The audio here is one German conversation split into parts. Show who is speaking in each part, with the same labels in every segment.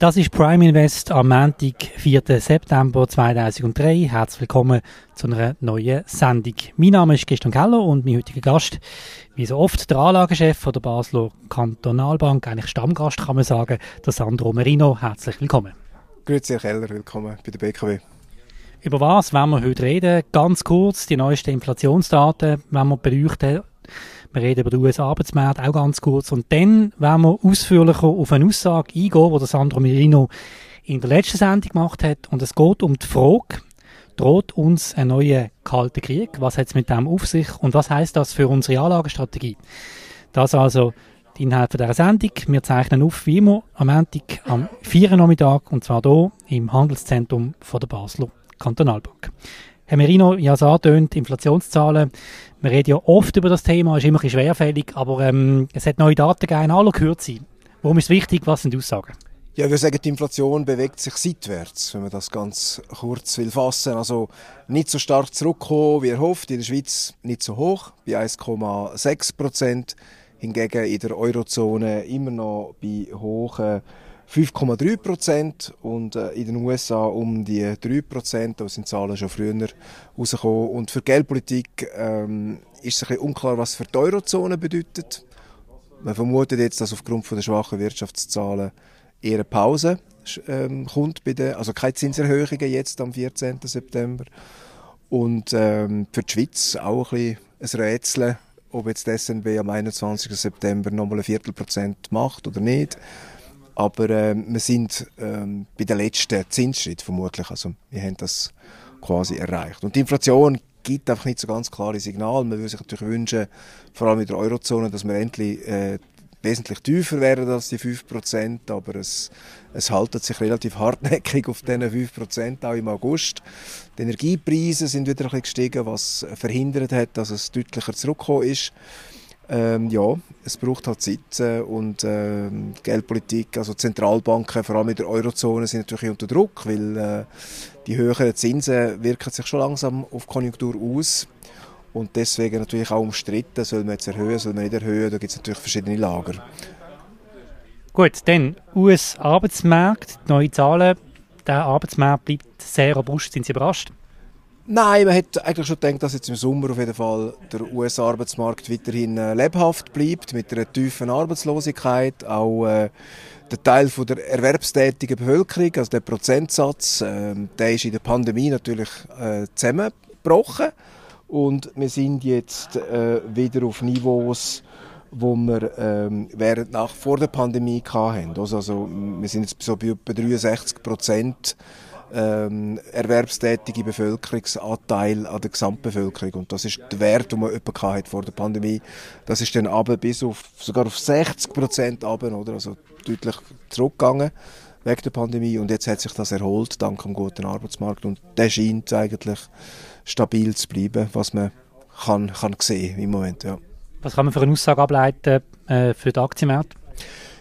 Speaker 1: Das ist Prime Invest am Montag, 4. September 2003. Herzlich willkommen zu einer neuen Sendung. Mein Name ist Christian Keller und mein heutiger Gast, wie so oft, der Anlagechef von der Basler Kantonalbank, eigentlich Stammgast kann man sagen, der Sandro Merino. Herzlich willkommen.
Speaker 2: Grüezi, Herr Keller, willkommen bei der BKW.
Speaker 1: Über was werden wir heute reden? Ganz kurz, die neuesten Inflationsdaten wenn wir beleuchten wir reden über den US-Arbeitsmarkt auch ganz kurz. Und dann werden wir ausführlicher auf eine Aussage eingehen, die Sandro Mirino in der letzten Sendung gemacht hat. Und es geht um die Frage, droht uns ein neuer kalter Krieg? Was hat es mit dem auf sich? Und was heißt das für unsere Anlagestrategie? Das also die Inhalte dieser Sendung. Wir zeichnen auf, wie immer, am Montag am 4. Nachmittag, und zwar hier im Handelszentrum von der Basler Kantonalbank. Herr Merino, ja, es angetönt, Inflationszahlen. Wir reden ja oft über das Thema, ist immer ein bisschen schwerfällig, aber ähm, es hat neue Daten gegeben in aller Kürze. Warum ist es wichtig? Was sind die Aussagen?
Speaker 2: Ja, wir sagen, die Inflation bewegt sich seitwärts, wenn man das ganz kurz will fassen. Also nicht so stark zurückgekommen, wie erhofft. In der Schweiz nicht so hoch, bei 1,6 Prozent. Hingegen in der Eurozone immer noch bei hohen 5,3 Prozent und äh, in den USA um die 3 Prozent. Da sind Zahlen schon früher rausgekommen. Und für Geldpolitik ähm, ist es ein bisschen unklar, was für die Eurozone bedeutet. Man vermutet jetzt, dass aufgrund von der schwachen Wirtschaftszahlen eher eine Pause ähm, kommt bei den, also keine Zinserhöhungen jetzt am 14. September. Und ähm, für die Schweiz auch ein bisschen ein Rätsel, ob jetzt die SNB am 21. September nochmal ein Viertelprozent macht oder nicht. Aber äh, wir sind ähm, bei den letzten Zinsschritt vermutlich. Also wir haben das quasi erreicht. Und die Inflation gibt einfach nicht so ganz klare Signale. Man würde sich natürlich wünschen, vor allem in der Eurozone, dass wir endlich äh, wesentlich tiefer wären als die 5%, aber es, es haltet sich relativ hartnäckig auf diesen 5%, auch im August. Die Energiepreise sind wieder ein bisschen gestiegen, was verhindert hat, dass es deutlicher zurückgekommen ist. Ähm, ja, es braucht halt Zeit äh, und äh, Geldpolitik, also Zentralbanken, vor allem in der Eurozone, sind natürlich unter Druck, weil äh, die höheren Zinsen wirken sich schon langsam auf die Konjunktur aus und deswegen natürlich auch umstritten, soll man jetzt erhöhen, soll man nicht erhöhen, da gibt es natürlich verschiedene Lager.
Speaker 1: Gut, dann US-Arbeitsmarkt, neue Zahlen, der Arbeitsmarkt bleibt sehr robust, sind Sie überrascht?
Speaker 2: Nein, man hätte eigentlich schon gedacht, dass jetzt im Sommer auf jeden Fall der US-Arbeitsmarkt weiterhin äh, lebhaft bleibt, mit einer tiefen Arbeitslosigkeit. Auch äh, der Teil von der erwerbstätigen Bevölkerung, also der Prozentsatz, äh, der ist in der Pandemie natürlich äh, zusammengebrochen. Und wir sind jetzt äh, wieder auf Niveaus, wo wir ähm, während nach vor der Pandemie hatten. Also, also wir sind jetzt so bei etwa 63 Prozent ähm, erwerbstätige Bevölkerungsanteil an der Gesamtbevölkerung. Und das ist der Wert, den man etwa hat vor der Pandemie. Das ist dann aber bis auf, sogar auf 60 Prozent oder? Also deutlich zurückgegangen wegen der Pandemie. Und jetzt hat sich das erholt, dank dem guten Arbeitsmarkt. Und der scheint eigentlich stabil zu bleiben, was man kann, kann sehen im Moment, ja.
Speaker 1: Was kann man für eine Aussage ableiten äh, für den Aktienmarkt?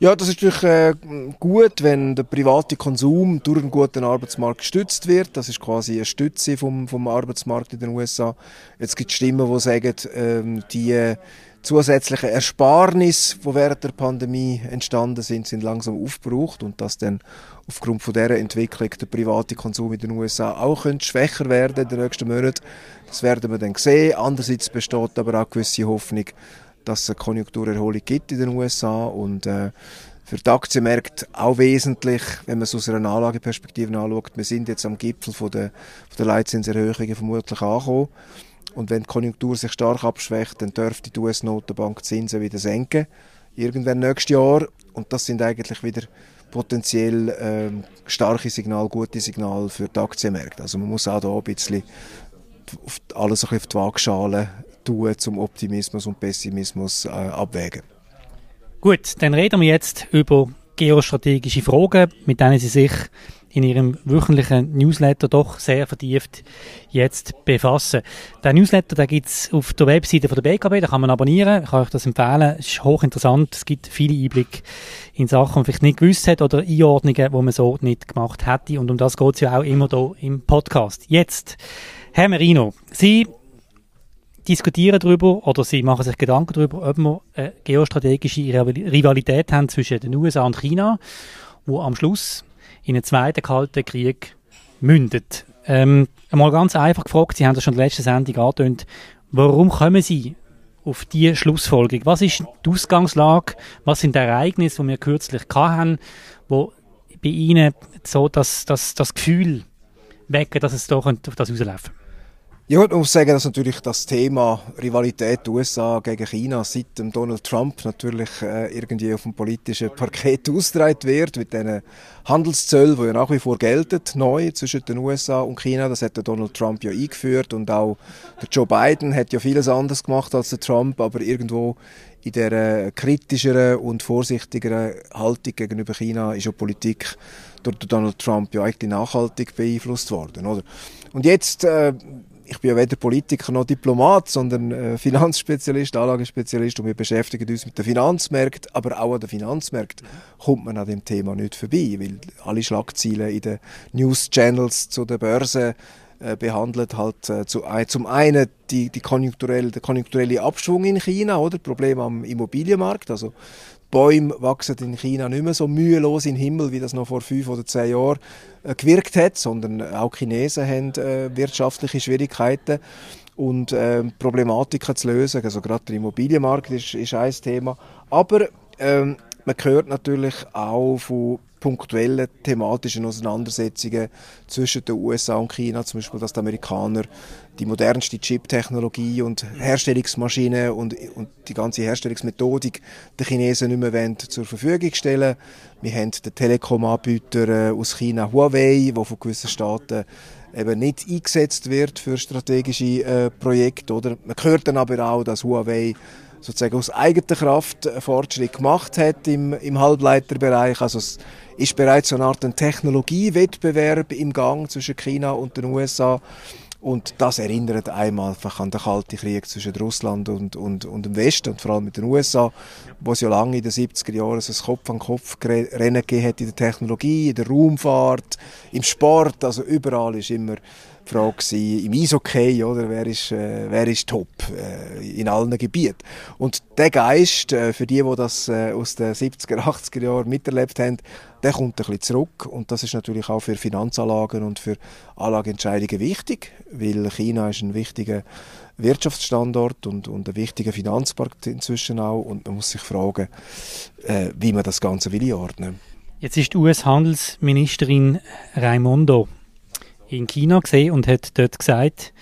Speaker 2: Ja, das ist natürlich äh, gut, wenn der private Konsum durch einen guten Arbeitsmarkt gestützt wird. Das ist quasi eine Stütze vom, vom Arbeitsmarkt in den USA. Jetzt gibt es Stimmen, die sagen, ähm, die zusätzlichen Ersparnisse, die während der Pandemie entstanden sind, sind langsam aufgebraucht und dass dann aufgrund von dieser Entwicklung der private Konsum in den USA auch könnte schwächer werden in den nächsten Monaten. Das werden wir dann sehen. Andererseits besteht aber auch gewisse Hoffnung, dass es eine Konjunkturerholung gibt in den USA und äh, für die Aktienmärkte auch wesentlich, wenn man es aus einer Anlageperspektive anschaut. Wir sind jetzt am Gipfel von der, von der Leitzinserhöhungen vermutlich angekommen. Und wenn die Konjunktur sich stark abschwächt, dann dürfte die US-Notenbank Zinsen wieder senken. Irgendwann nächstes Jahr. Und das sind eigentlich wieder potenziell ähm, starke Signale, gute Signale für die Aktienmärkte. Also man muss auch da ein bisschen alles ein bisschen auf die Waagschale tun, zum Optimismus und Pessimismus äh, abwägen.
Speaker 1: Gut, dann reden wir jetzt über geostrategische Fragen, mit denen Sie sich in ihrem wöchentlichen Newsletter doch sehr vertieft jetzt befassen. Der Newsletter, den gibt's auf der Webseite von der BKB, da kann man abonnieren, ich kann euch das empfehlen, ist hochinteressant, es gibt viele Einblicke in Sachen, die man vielleicht nicht gewusst hat oder Einordnungen, die man so nicht gemacht hätte. Und um das geht's ja auch immer hier im Podcast. Jetzt, Herr Merino, Sie diskutieren darüber oder sie machen sich Gedanken darüber, ob wir eine geostrategische Rivalität haben zwischen den USA und China, wo am Schluss in einen zweiten Kalten Krieg mündet. Ähm, einmal ganz einfach gefragt, Sie haben das schon in der letzten Sendung angetönt, warum kommen Sie auf diese Schlussfolgerung? Was ist die Ausgangslage? Was sind die Ereignisse, die wir kürzlich hatten, wo bei Ihnen so das, das, das Gefühl wecken, dass es doch auf das rauslaufen
Speaker 2: ja, ich muss sagen, dass natürlich das Thema Rivalität USA gegen China seit dem Donald Trump natürlich äh, irgendwie auf dem politischen Parkett ausgetragen wird, mit diesen Handelszöllen, die ja nach wie vor gelten, neu zwischen den USA und China. Das hat der Donald Trump ja eingeführt und auch der Joe Biden hat ja vieles anders gemacht als der Trump, aber irgendwo in der kritischeren und vorsichtigeren Haltung gegenüber China ist ja Politik durch Donald Trump ja eigentlich nachhaltig beeinflusst worden, oder? Und jetzt äh, ich bin ja weder Politiker noch Diplomat, sondern äh, Finanzspezialist, Anlagenspezialist und wir beschäftigen uns mit den Finanzmärkten, aber auch an den Finanzmärkten kommt man an dem Thema nicht vorbei, weil alle Schlagzeilen in den News-Channels zu der Börse äh, behandelt halt äh, zu, zum einen die, die konjunkturelle, der konjunkturelle Abschwung in China, oder? Problem am Immobilienmarkt, also Bäume wachsen in China nicht mehr so mühelos in den Himmel, wie das noch vor fünf oder zehn Jahren äh, gewirkt hat, sondern auch Chinesen haben äh, wirtschaftliche Schwierigkeiten und äh, Problematiken zu lösen. Also gerade der Immobilienmarkt ist, ist ein Thema. Aber ähm, man hört natürlich auch von punktuellen thematischen Auseinandersetzungen zwischen den USA und China, zum Beispiel, dass die Amerikaner die modernste Chip-Technologie und Herstellungsmaschine und, und die ganze Herstellungsmethodik den Chinesen nicht mehr wollen, zur Verfügung stellen. Wir haben den Telekom-Anbieter äh, aus China Huawei, der von gewissen Staaten eben nicht eingesetzt wird für strategische äh, Projekte. Oder? Man hört dann aber auch, dass Huawei sozusagen aus eigener Kraft Fortschritt gemacht hat im, im Halbleiterbereich. Also es ist bereits so eine Art Technologiewettbewerb im Gang zwischen China und den USA. Und das erinnert einmal einfach an den Kalten Krieg zwischen Russland und, und, und dem Westen und vor allem mit den USA, wo es ja lange in den 70er Jahren ein Kopf-an-Kopf-Rennen gegeben hat in der Technologie, in der Raumfahrt, im Sport, also überall ist immer Frage gewesen, im Eishockey, oder? Wer ist, äh, wer ist top äh, in allen Gebieten? Und der Geist, äh, für die, die das äh, aus den 70er, 80er Jahren miterlebt haben, der kommt ein bisschen zurück. Und das ist natürlich auch für Finanzanlagen und für Anlageentscheidungen wichtig, weil China ist ein wichtiger Wirtschaftsstandort und, und ein wichtiger Finanzmarkt inzwischen auch. Und man muss sich fragen, äh, wie man das Ganze will einordnen.
Speaker 1: Jetzt ist die US-Handelsministerin Raimondo in China gesehen und hat dort gesagt,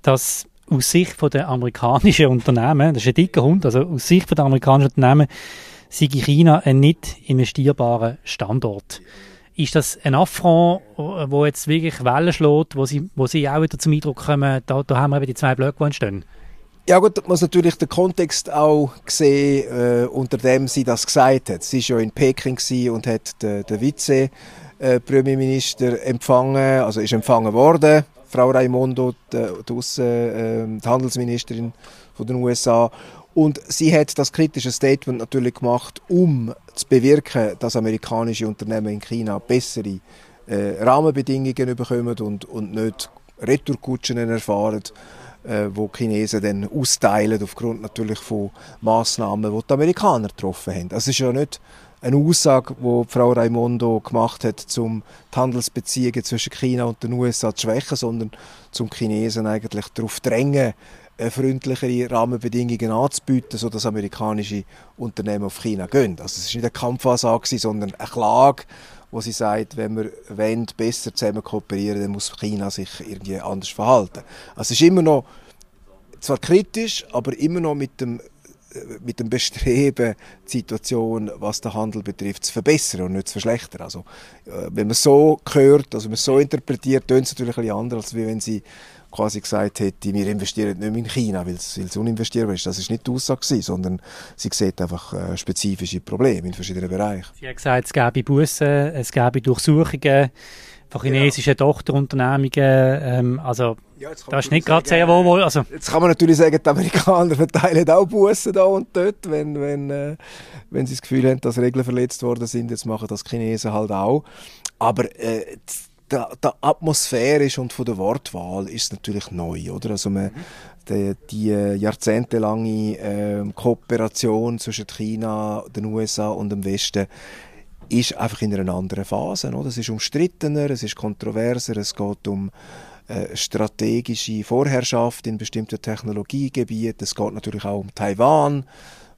Speaker 1: dass aus Sicht der amerikanischen Unternehmen, das ist ein dicker Hund, also aus Sicht der amerikanischen Unternehmen, sei China ein nicht investierbarer Standort. Ist das ein Affront, wo jetzt wirklich Wellen schlägt, wo sie, wo sie auch wieder zum Eindruck kommen, da, da haben wir eben die zwei Blöcke, die entstehen?
Speaker 2: Ja gut, man muss natürlich den Kontext auch sehen, äh, unter dem sie das gesagt hat. Sie war ja in Peking und hat den, den Vize äh, empfangen, also ist empfangen worden. Frau Raimondo, die, die, Aussen, äh, die Handelsministerin von den USA. Und sie hat das kritische Statement natürlich gemacht, um zu bewirken, dass amerikanische Unternehmen in China bessere äh, Rahmenbedingungen bekommen und, und nicht Retourkutschen erfahren, äh, wo die Chinesen dann austeilen aufgrund natürlich von Massnahmen, die die Amerikaner getroffen haben. Das ist ja nicht eine Aussage, die Frau Raimondo gemacht hat, um die Handelsbeziehungen zwischen China und den USA zu schwächen, sondern zum Chinesen eigentlich darauf drängen, freundlichere Rahmenbedingungen anzubieten, sodass amerikanische Unternehmen auf China gehen. Also es ist nicht eine Kampfansage, sondern eine Klage, wo sie sagt, wenn wir wollen, besser zusammen kooperieren, dann muss China sich irgendwie anders verhalten. Also es ist immer noch zwar kritisch, aber immer noch mit dem mit dem Bestreben, die Situation, was den Handel betrifft, zu verbessern und nicht zu verschlechtern. Also, äh, wenn man so hört, also wenn man so interpretiert, tönt es natürlich ein bisschen anders, als wenn sie quasi gesagt hätte, wir investieren nicht mehr in China, weil es, uninvestierbar ist. Das ist nicht die Aussage gewesen, sondern sie sieht einfach äh, spezifische Probleme in verschiedenen Bereichen.
Speaker 1: Sie hat gesagt, es gäbe Bussen, es gäbe Durchsuchungen von chinesischen genau. Tochterunternehmungen. Ähm, also, ja, das ist nicht gerade sehr wohl. Also.
Speaker 2: Jetzt kann man natürlich sagen, die Amerikaner verteilen auch Bussen da und dort, wenn, wenn, äh, wenn sie das Gefühl haben, dass Regeln verletzt worden sind. Jetzt machen das Chinesen halt auch. Aber äh, der, der atmosphärisch und von der Wortwahl ist es natürlich neu, oder? Also man, die, die jahrzehntelange äh, Kooperation zwischen China, den USA und dem Westen ist einfach in einer anderen Phase. Oder? Es ist umstrittener, es ist kontroverser, es geht um äh, strategische Vorherrschaft in bestimmten Technologiegebieten. Es geht natürlich auch um Taiwan,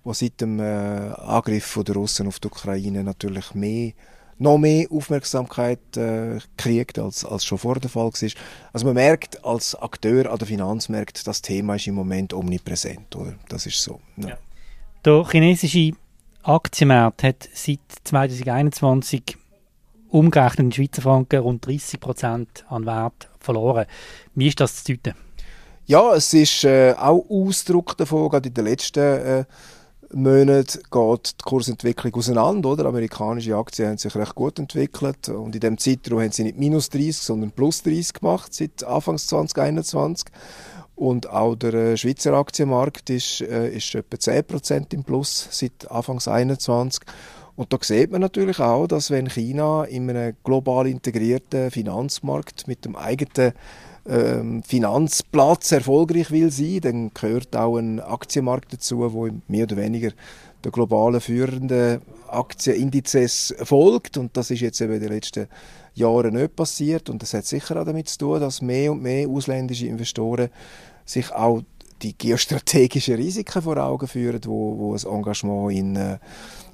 Speaker 2: wo seit dem äh, Angriff der Russen auf die Ukraine natürlich mehr noch mehr Aufmerksamkeit äh, kriegt, als, als schon vor der Fall war. Also man merkt als Akteur an der Finanzmärkte, das Thema ist im Moment omnipräsent. Oder? Das ist so. Ja. Ja.
Speaker 1: Der chinesische Aktienmarkt hat seit 2021 umgerechnet in Schweizer Franken rund 30 Prozent an Wert verloren. Wie ist das zu deuten?
Speaker 2: Ja, es ist äh, auch Ausdruck davon, gerade in den letzten äh, Monaten geht die Kursentwicklung auseinander. Oder? Amerikanische Aktien haben sich recht gut entwickelt und in dem Zeitraum haben sie nicht minus 30, sondern plus 30 gemacht seit Anfang 2021. Und auch der äh, Schweizer Aktienmarkt ist, äh, ist etwa 10% im Plus seit Anfang 2021. Und da sieht man natürlich auch, dass wenn China in einem global integrierten Finanzmarkt mit dem eigenen ähm, Finanzplatz erfolgreich will sein, dann gehört auch ein Aktienmarkt dazu, wo mehr oder weniger der globalen führenden Aktienindizes folgt. Und das ist jetzt eben in den letzten Jahren nicht passiert. Und das hat sicher auch damit zu tun, dass mehr und mehr ausländische Investoren sich auch die geostrategischen Risiken vor Augen führen, wo, wo ein Engagement in, äh,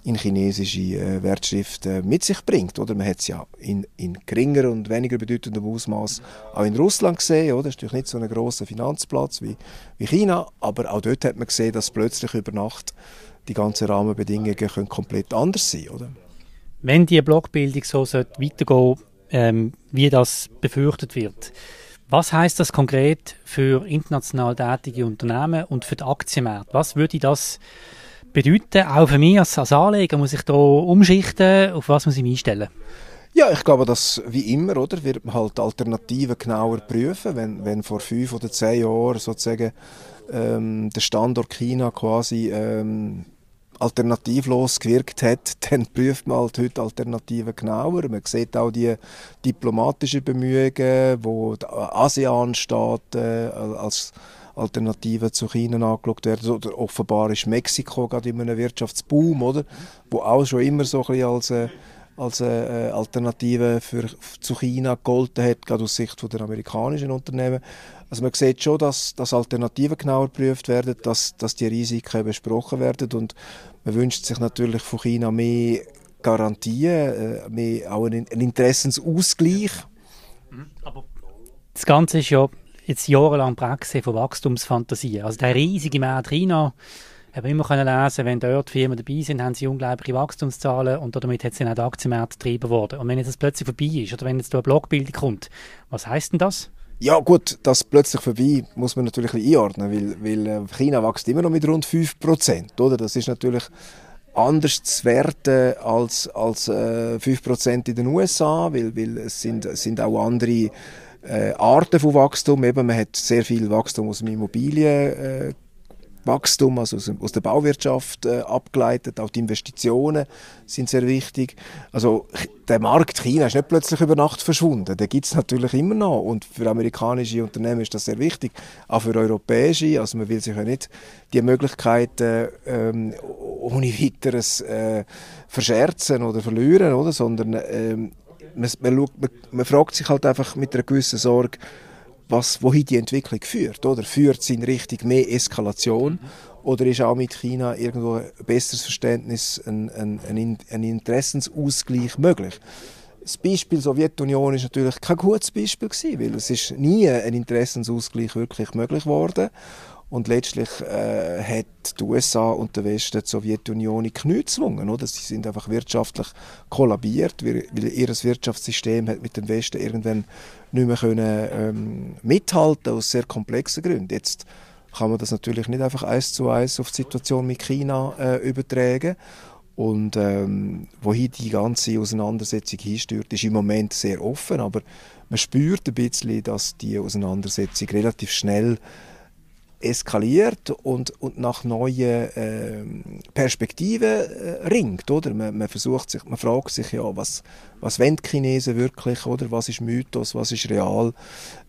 Speaker 2: in chinesische äh, Wertschriften mit sich bringt. Oder? Man hat es ja in, in geringer und weniger bedeutendem Ausmaß auch in Russland gesehen. Oder? Das ist natürlich nicht so ein großer Finanzplatz wie, wie China, aber auch dort hat man gesehen, dass plötzlich über Nacht die ganzen Rahmenbedingungen können komplett anders sein oder?
Speaker 1: Wenn die Blockbildung so weitergehen ähm, wie das befürchtet wird, was heißt das konkret für international tätige Unternehmen und für die Aktienmärkte? Was würde das bedeuten, auch für mich als, als Anleger? Muss ich da umschichten? Auf was muss ich mich einstellen?
Speaker 2: Ja, ich glaube, dass wie immer, oder, wird man halt Alternativen genauer prüfen. Wenn, wenn vor fünf oder zehn Jahren sozusagen ähm, der Standort China quasi ähm, alternativlos gewirkt hat, dann prüft man halt heute Alternativen genauer. Man sieht auch die diplomatischen Bemühungen, wo die ASEAN-Staaten als Alternative zu China angeschaut werden. Oder offenbar ist Mexiko gerade in einem Wirtschaftsboom, oder? Wo auch schon immer so ein bisschen als äh, als äh, Alternative für, zu China gegolten hat, gerade aus Sicht der amerikanischen Unternehmen. Also man sieht schon, dass, dass Alternativen genauer geprüft werden, dass, dass die Risiken besprochen werden und man wünscht sich natürlich von China mehr Garantien, äh, mehr auch einen, einen Interessensausgleich.
Speaker 1: Mhm. Aber das Ganze ist ja jetzt jahrelang Praxis von Wachstumsfantasien. Also der riesige Markt China, haben immer können lesen, wenn dort Firmen dabei sind, haben sie unglaubliche Wachstumszahlen und damit hat sie auch der Aktienmarkt getrieben worden. Und wenn jetzt das plötzlich vorbei ist oder wenn jetzt eine Blockbildung kommt, was heißt denn das?
Speaker 2: Ja gut, das plötzlich vorbei muss man natürlich ein einordnen, weil, weil äh, China wächst immer noch mit rund 5%, oder? Das ist natürlich anders zu werten als, als äh, 5% in den USA, weil, weil es sind, sind auch andere äh, Arten von Wachstum. Eben, man hat sehr viel Wachstum aus dem Immobilien äh, also aus, aus der Bauwirtschaft äh, abgeleitet. Auch die Investitionen sind sehr wichtig. Also der Markt China ist nicht plötzlich über Nacht verschwunden. Den gibt es natürlich immer noch. Und für amerikanische Unternehmen ist das sehr wichtig. Auch für europäische. Also man will sich ja nicht die Möglichkeiten ähm, ohne weiteres äh, verscherzen oder verlieren, oder? sondern ähm, man, man, man, fragt sich halt einfach mit einer gewissen Sorge, was, wohin die Entwicklung führt. Oder? Führt sie in Richtung mehr Eskalation? Oder ist auch mit China irgendwo ein besseres Verständnis, ein, ein, ein, ein Interessensausgleich möglich? Das Beispiel Sowjetunion ist natürlich kein gutes Beispiel gewesen, weil es ist nie ein Interessensausgleich wirklich möglich geworden. Und letztlich äh, hat die USA und der Westen die Sowjetunion in Knie gezwungen. Oder? Sie sind einfach wirtschaftlich kollabiert, weil, ihr Wirtschaftssystem hat mit dem Westen irgendwann nicht mehr können, ähm, mithalten aus sehr komplexen Gründen. Jetzt kann man das natürlich nicht einfach eins zu eins auf die Situation mit China äh, übertragen. Und ähm, wohin die ganze Auseinandersetzung hinstört, ist im Moment sehr offen, aber man spürt ein bisschen, dass die Auseinandersetzung relativ schnell eskaliert und, und nach neuen äh, Perspektiven äh, ringt, oder? Man, man, versucht sich, man fragt sich ja, was, was wollen die Chinesen wirklich, oder? Was ist Mythos, was ist real?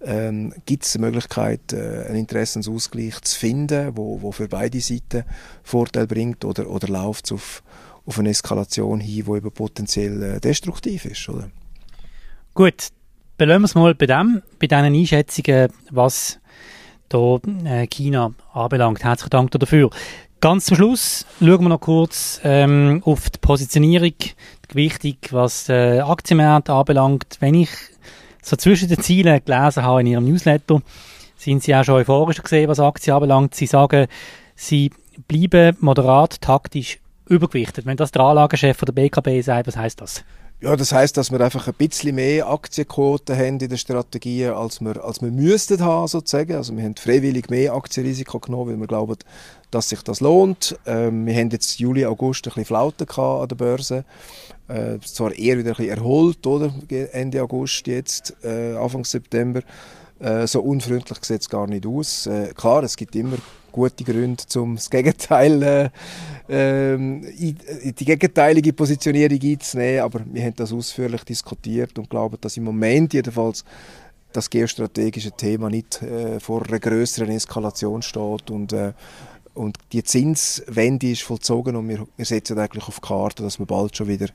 Speaker 2: Ähm, Gibt es eine Möglichkeit, äh, einen Interessensausgleich zu finden, wo, wo für beide Seiten Vorteil bringt, oder, oder läuft es auf, auf eine Eskalation hin, die eben potenziell äh, destruktiv ist, oder?
Speaker 1: Gut, belassen wir es mal bei dem, bei diesen Einschätzungen, was da äh, China anbelangt. Herzlichen Dank dafür. Ganz zum Schluss schauen wir noch kurz ähm, auf die Positionierung, die Gewichtung, was äh, Aktienmarkt anbelangt. Wenn ich so zwischen den Zielen gelesen habe in Ihrem Newsletter, sind Sie auch schon euphorisch gesehen, was Aktien anbelangt. Sie sagen, Sie bleiben moderat taktisch übergewichtet. Wenn das der Anlagechef der BKB sagt, was heißt das?
Speaker 2: Ja, das heißt, dass wir einfach ein bisschen mehr Aktienquoten haben in der Strategie, als wir, als wir müssten haben, sozusagen. Also wir haben freiwillig mehr Aktienrisiko genommen, weil wir glauben, dass sich das lohnt. Ähm, wir haben jetzt Juli, August ein bisschen Flauten an der Börse. Äh, zwar eher wieder ein bisschen erholt, oder? Ende August jetzt, äh, Anfang September. Äh, so unfreundlich sieht es gar nicht aus. Äh, klar, es gibt immer gute Gründe, um das Gegenteil, äh, ähm, die gegenteilige Positionierung einzunehmen, aber wir haben das ausführlich diskutiert und glauben, dass im Moment jedenfalls das geostrategische Thema nicht äh, vor einer größeren Eskalation steht und äh, und die Zinswende ist vollzogen und wir, wir setzen eigentlich auf die Karte, dass wir bald schon wieder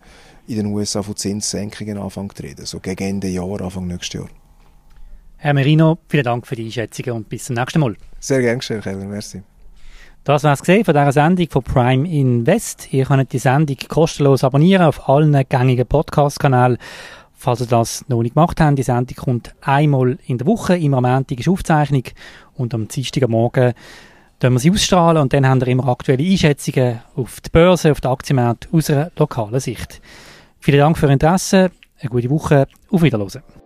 Speaker 2: in den USA von Zinssenkungen anfangen zu reden, so gegen Ende Jahr, Anfang nächstes Jahr.
Speaker 1: Herr Merino, vielen Dank für die Einschätzungen und bis zum nächsten Mal.
Speaker 2: Sehr gerne geschehen, Keller. Merci.
Speaker 1: Das war es von dieser Sendung von Prime Invest. Ihr könnt die Sendung kostenlos abonnieren auf allen gängigen Podcast-Kanälen. Falls ihr das noch nicht gemacht habt, die Sendung kommt einmal in der Woche. Immer am Montag ist Aufzeichnung und am Dienstag Morgen dann wir sie ausstrahlen und dann haben wir immer aktuelle Einschätzungen auf die Börse, auf die Aktienmärkte aus einer lokalen Sicht. Vielen Dank für Ihr Interesse, eine gute Woche, auf Wiederhören.